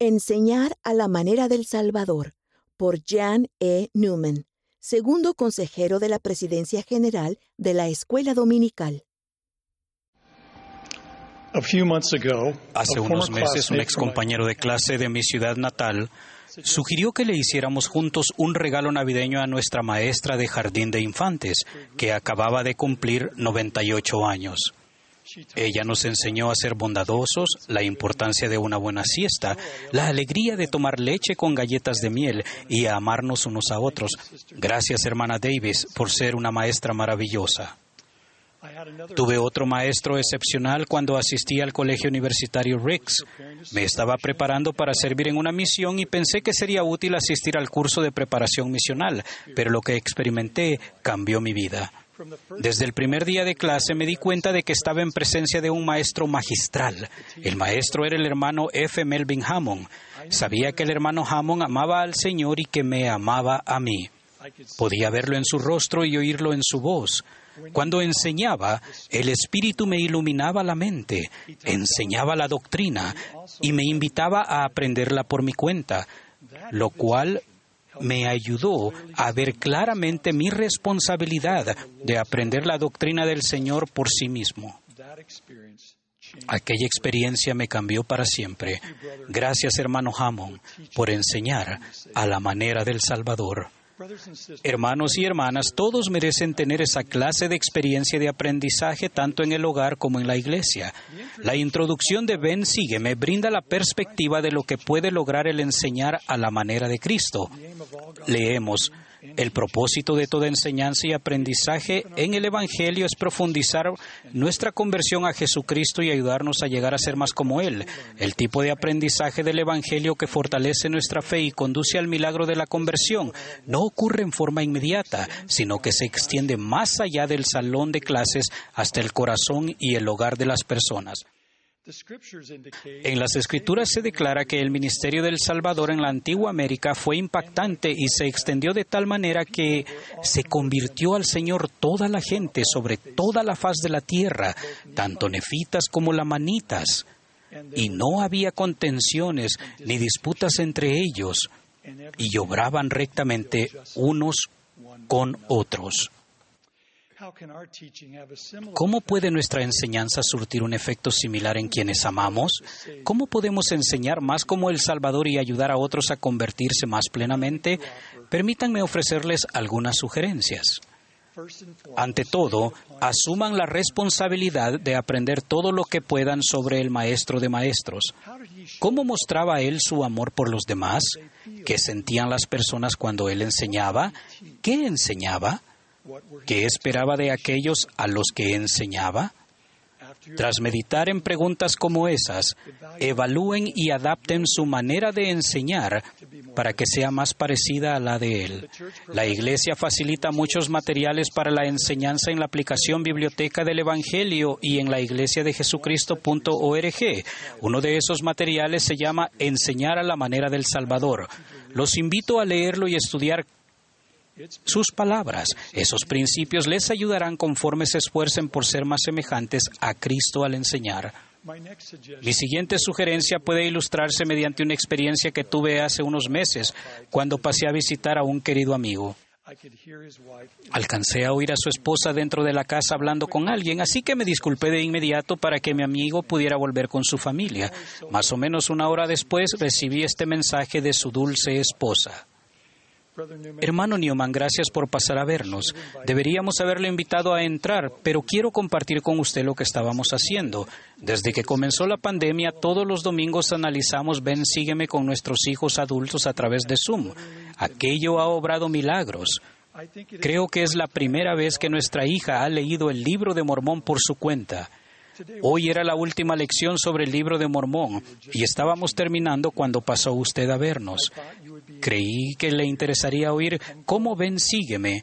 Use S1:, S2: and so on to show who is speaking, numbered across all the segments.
S1: Enseñar a la manera del Salvador por Jan E. Newman, segundo consejero de la Presidencia General de la Escuela Dominical.
S2: Hace unos meses, un ex compañero de clase de mi ciudad natal sugirió que le hiciéramos juntos un regalo navideño a nuestra maestra de jardín de infantes, que acababa de cumplir 98 años. Ella nos enseñó a ser bondadosos, la importancia de una buena siesta, la alegría de tomar leche con galletas de miel y a amarnos unos a otros. Gracias, hermana Davis, por ser una maestra maravillosa. Tuve otro maestro excepcional cuando asistí al colegio universitario Ricks. Me estaba preparando para servir en una misión y pensé que sería útil asistir al curso de preparación misional, pero lo que experimenté cambió mi vida. Desde el primer día de clase me di cuenta de que estaba en presencia de un maestro magistral. El maestro era el hermano F. Melvin Hammond. Sabía que el hermano Hammond amaba al Señor y que me amaba a mí. Podía verlo en su rostro y oírlo en su voz. Cuando enseñaba, el Espíritu me iluminaba la mente, enseñaba la doctrina y me invitaba a aprenderla por mi cuenta, lo cual me ayudó a ver claramente mi responsabilidad de aprender la doctrina del Señor por sí mismo. Aquella experiencia me cambió para siempre. Gracias, hermano Hammond, por enseñar a la manera del Salvador. Hermanos y hermanas, todos merecen tener esa clase de experiencia de aprendizaje tanto en el hogar como en la iglesia. La introducción de Ben Sígueme brinda la perspectiva de lo que puede lograr el enseñar a la manera de Cristo. Leemos, el propósito de toda enseñanza y aprendizaje en el Evangelio es profundizar nuestra conversión a Jesucristo y ayudarnos a llegar a ser más como Él. El tipo de aprendizaje del Evangelio que fortalece nuestra fe y conduce al milagro de la conversión no ocurre en forma inmediata, sino que se extiende más allá del salón de clases hasta el corazón y el hogar de las personas. En las escrituras se declara que el ministerio del Salvador en la antigua América fue impactante y se extendió de tal manera que se convirtió al Señor toda la gente sobre toda la faz de la tierra, tanto nefitas como lamanitas, y no había contenciones ni disputas entre ellos, y obraban rectamente unos con otros. ¿Cómo puede nuestra enseñanza surtir un efecto similar en quienes amamos? ¿Cómo podemos enseñar más como el Salvador y ayudar a otros a convertirse más plenamente? Permítanme ofrecerles algunas sugerencias. Ante todo, asuman la responsabilidad de aprender todo lo que puedan sobre el Maestro de Maestros. ¿Cómo mostraba él su amor por los demás? ¿Qué sentían las personas cuando él enseñaba? ¿Qué enseñaba? ¿Qué esperaba de aquellos a los que enseñaba? Tras meditar en preguntas como esas, evalúen y adapten su manera de enseñar para que sea más parecida a la de él. La Iglesia facilita muchos materiales para la enseñanza en la aplicación Biblioteca del Evangelio y en la iglesia de Jesucristo.org. Uno de esos materiales se llama Enseñar a la manera del Salvador. Los invito a leerlo y estudiar sus palabras. Esos principios les ayudarán conforme se esfuercen por ser más semejantes a Cristo al enseñar. Mi siguiente sugerencia puede ilustrarse mediante una experiencia que tuve hace unos meses cuando pasé a visitar a un querido amigo. Alcancé a oír a su esposa dentro de la casa hablando con alguien, así que me disculpé de inmediato para que mi amigo pudiera volver con su familia. Más o menos una hora después recibí este mensaje de su dulce esposa. Hermano Newman, gracias por pasar a vernos. Deberíamos haberle invitado a entrar, pero quiero compartir con usted lo que estábamos haciendo. Desde que comenzó la pandemia, todos los domingos analizamos Ven, sígueme con nuestros hijos adultos a través de Zoom. Aquello ha obrado milagros. Creo que es la primera vez que nuestra hija ha leído el libro de Mormón por su cuenta. Hoy era la última lección sobre el libro de Mormón y estábamos terminando cuando pasó usted a vernos. Creí que le interesaría oír cómo ven Sígueme.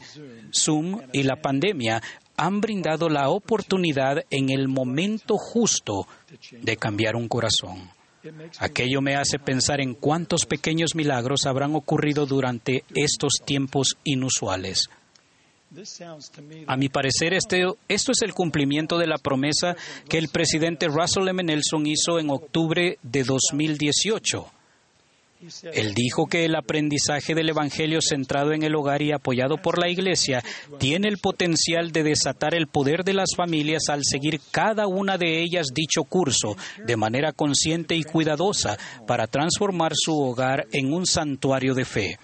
S2: Zoom y la pandemia han brindado la oportunidad en el momento justo de cambiar un corazón. Aquello me hace pensar en cuántos pequeños milagros habrán ocurrido durante estos tiempos inusuales. A mi parecer, este, esto es el cumplimiento de la promesa que el presidente Russell M. Nelson hizo en octubre de 2018. Él dijo que el aprendizaje del Evangelio centrado en el hogar y apoyado por la Iglesia tiene el potencial de desatar el poder de las familias al seguir cada una de ellas dicho curso de manera consciente y cuidadosa para transformar su hogar en un santuario de fe.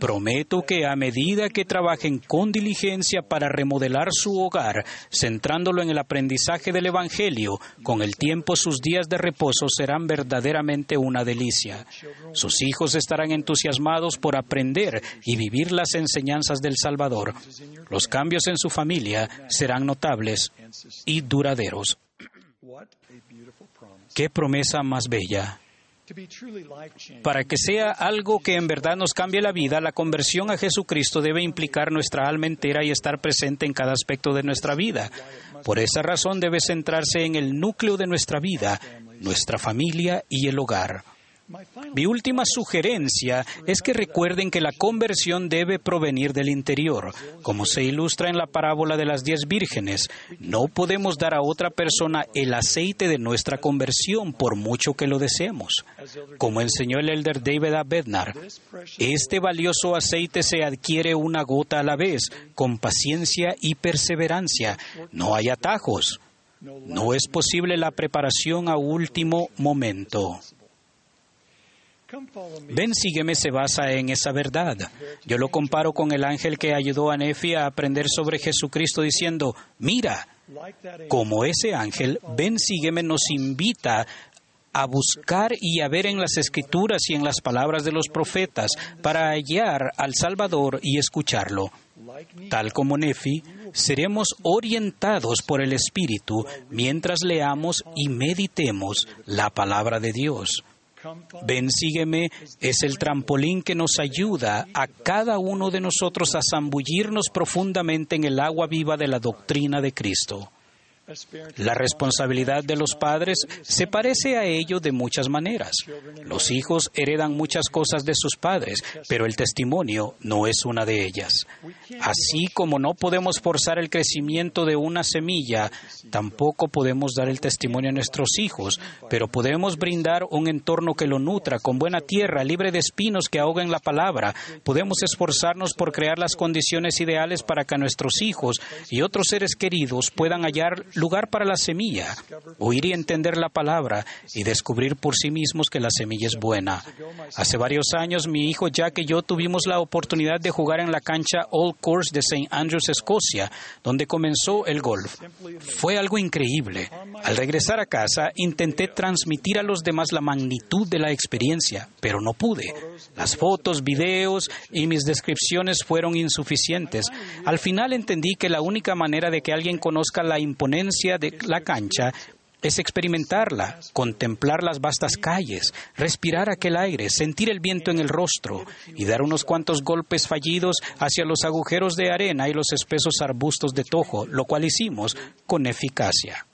S2: Prometo que a medida que trabajen con diligencia para remodelar su hogar, centrándolo en el aprendizaje del Evangelio, con el tiempo sus días de reposo serán verdaderamente una delicia. Sus hijos estarán entusiasmados por aprender y vivir las enseñanzas del Salvador. Los cambios en su familia serán notables y duraderos. Qué promesa más bella. Para que sea algo que en verdad nos cambie la vida, la conversión a Jesucristo debe implicar nuestra alma entera y estar presente en cada aspecto de nuestra vida. Por esa razón debe centrarse en el núcleo de nuestra vida, nuestra familia y el hogar. Mi última sugerencia es que recuerden que la conversión debe provenir del interior, como se ilustra en la parábola de las diez vírgenes. No podemos dar a otra persona el aceite de nuestra conversión por mucho que lo deseemos. Como enseñó el elder David A. Bednar, este valioso aceite se adquiere una gota a la vez, con paciencia y perseverancia. No hay atajos. No es posible la preparación a último momento. Ven, sígueme se basa en esa verdad. Yo lo comparo con el ángel que ayudó a Nefi a aprender sobre Jesucristo diciendo, mira, como ese ángel, ven, sígueme nos invita a buscar y a ver en las escrituras y en las palabras de los profetas para hallar al Salvador y escucharlo. Tal como Nefi, seremos orientados por el Espíritu mientras leamos y meditemos la palabra de Dios. Ven, sígueme es el trampolín que nos ayuda a cada uno de nosotros a zambullirnos profundamente en el agua viva de la doctrina de Cristo. La responsabilidad de los padres se parece a ello de muchas maneras. Los hijos heredan muchas cosas de sus padres, pero el testimonio no es una de ellas. Así como no podemos forzar el crecimiento de una semilla, tampoco podemos dar el testimonio a nuestros hijos, pero podemos brindar un entorno que lo nutra, con buena tierra, libre de espinos que ahoguen la palabra. Podemos esforzarnos por crear las condiciones ideales para que nuestros hijos y otros seres queridos puedan hallar lugar para la semilla, oír y entender la palabra y descubrir por sí mismos que la semilla es buena. Hace varios años mi hijo Jack y yo tuvimos la oportunidad de jugar en la cancha Old Course de St. Andrews, Escocia, donde comenzó el golf. Fue algo increíble. Al regresar a casa intenté transmitir a los demás la magnitud de la experiencia, pero no pude. Las fotos, videos y mis descripciones fueron insuficientes. Al final entendí que la única manera de que alguien conozca la de la cancha es experimentarla, contemplar las vastas calles, respirar aquel aire, sentir el viento en el rostro y dar unos cuantos golpes fallidos hacia los agujeros de arena y los espesos arbustos de tojo, lo cual hicimos con eficacia.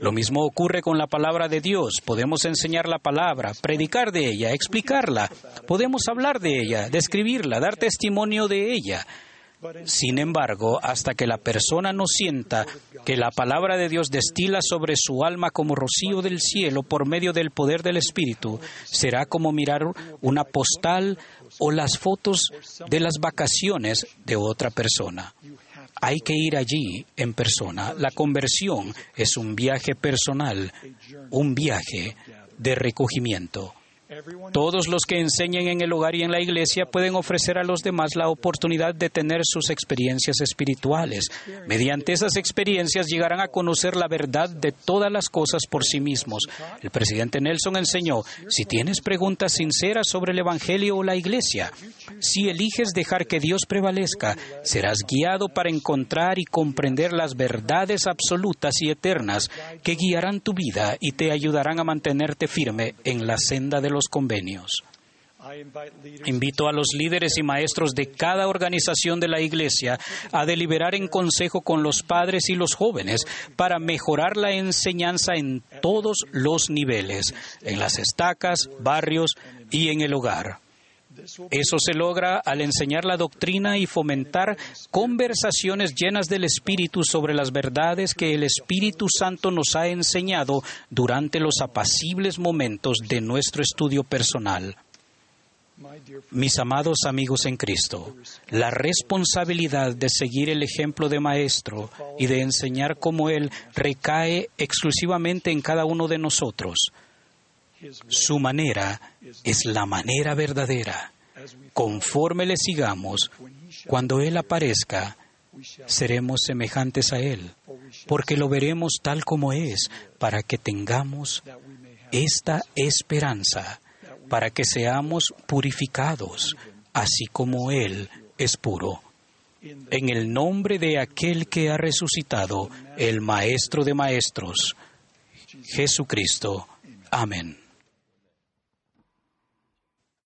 S2: Lo mismo ocurre con la palabra de Dios. Podemos enseñar la palabra, predicar de ella, explicarla. Podemos hablar de ella, describirla, dar testimonio de ella. Sin embargo, hasta que la persona no sienta que la palabra de Dios destila sobre su alma como rocío del cielo por medio del poder del Espíritu, será como mirar una postal o las fotos de las vacaciones de otra persona. Hay que ir allí en persona. La conversión es un viaje personal, un viaje de recogimiento. Todos los que enseñen en el hogar y en la iglesia pueden ofrecer a los demás la oportunidad de tener sus experiencias espirituales. Mediante esas experiencias llegarán a conocer la verdad de todas las cosas por sí mismos. El presidente Nelson enseñó, si tienes preguntas sinceras sobre el Evangelio o la iglesia, si eliges dejar que Dios prevalezca, serás guiado para encontrar y comprender las verdades absolutas y eternas que guiarán tu vida y te ayudarán a mantenerte firme en la senda de los convenios. Invito a los líderes y maestros de cada organización de la Iglesia a deliberar en consejo con los padres y los jóvenes para mejorar la enseñanza en todos los niveles, en las estacas, barrios y en el hogar. Eso se logra al enseñar la doctrina y fomentar conversaciones llenas del Espíritu sobre las verdades que el Espíritu Santo nos ha enseñado durante los apacibles momentos de nuestro estudio personal. Mis amados amigos en Cristo, la responsabilidad de seguir el ejemplo de Maestro y de enseñar como Él recae exclusivamente en cada uno de nosotros. Su manera es la manera verdadera. Conforme le sigamos, cuando Él aparezca, seremos semejantes a Él, porque lo veremos tal como es, para que tengamos esta esperanza para que seamos purificados, así como Él es puro. En el nombre de aquel que ha resucitado, el Maestro de Maestros, Jesucristo. Amén.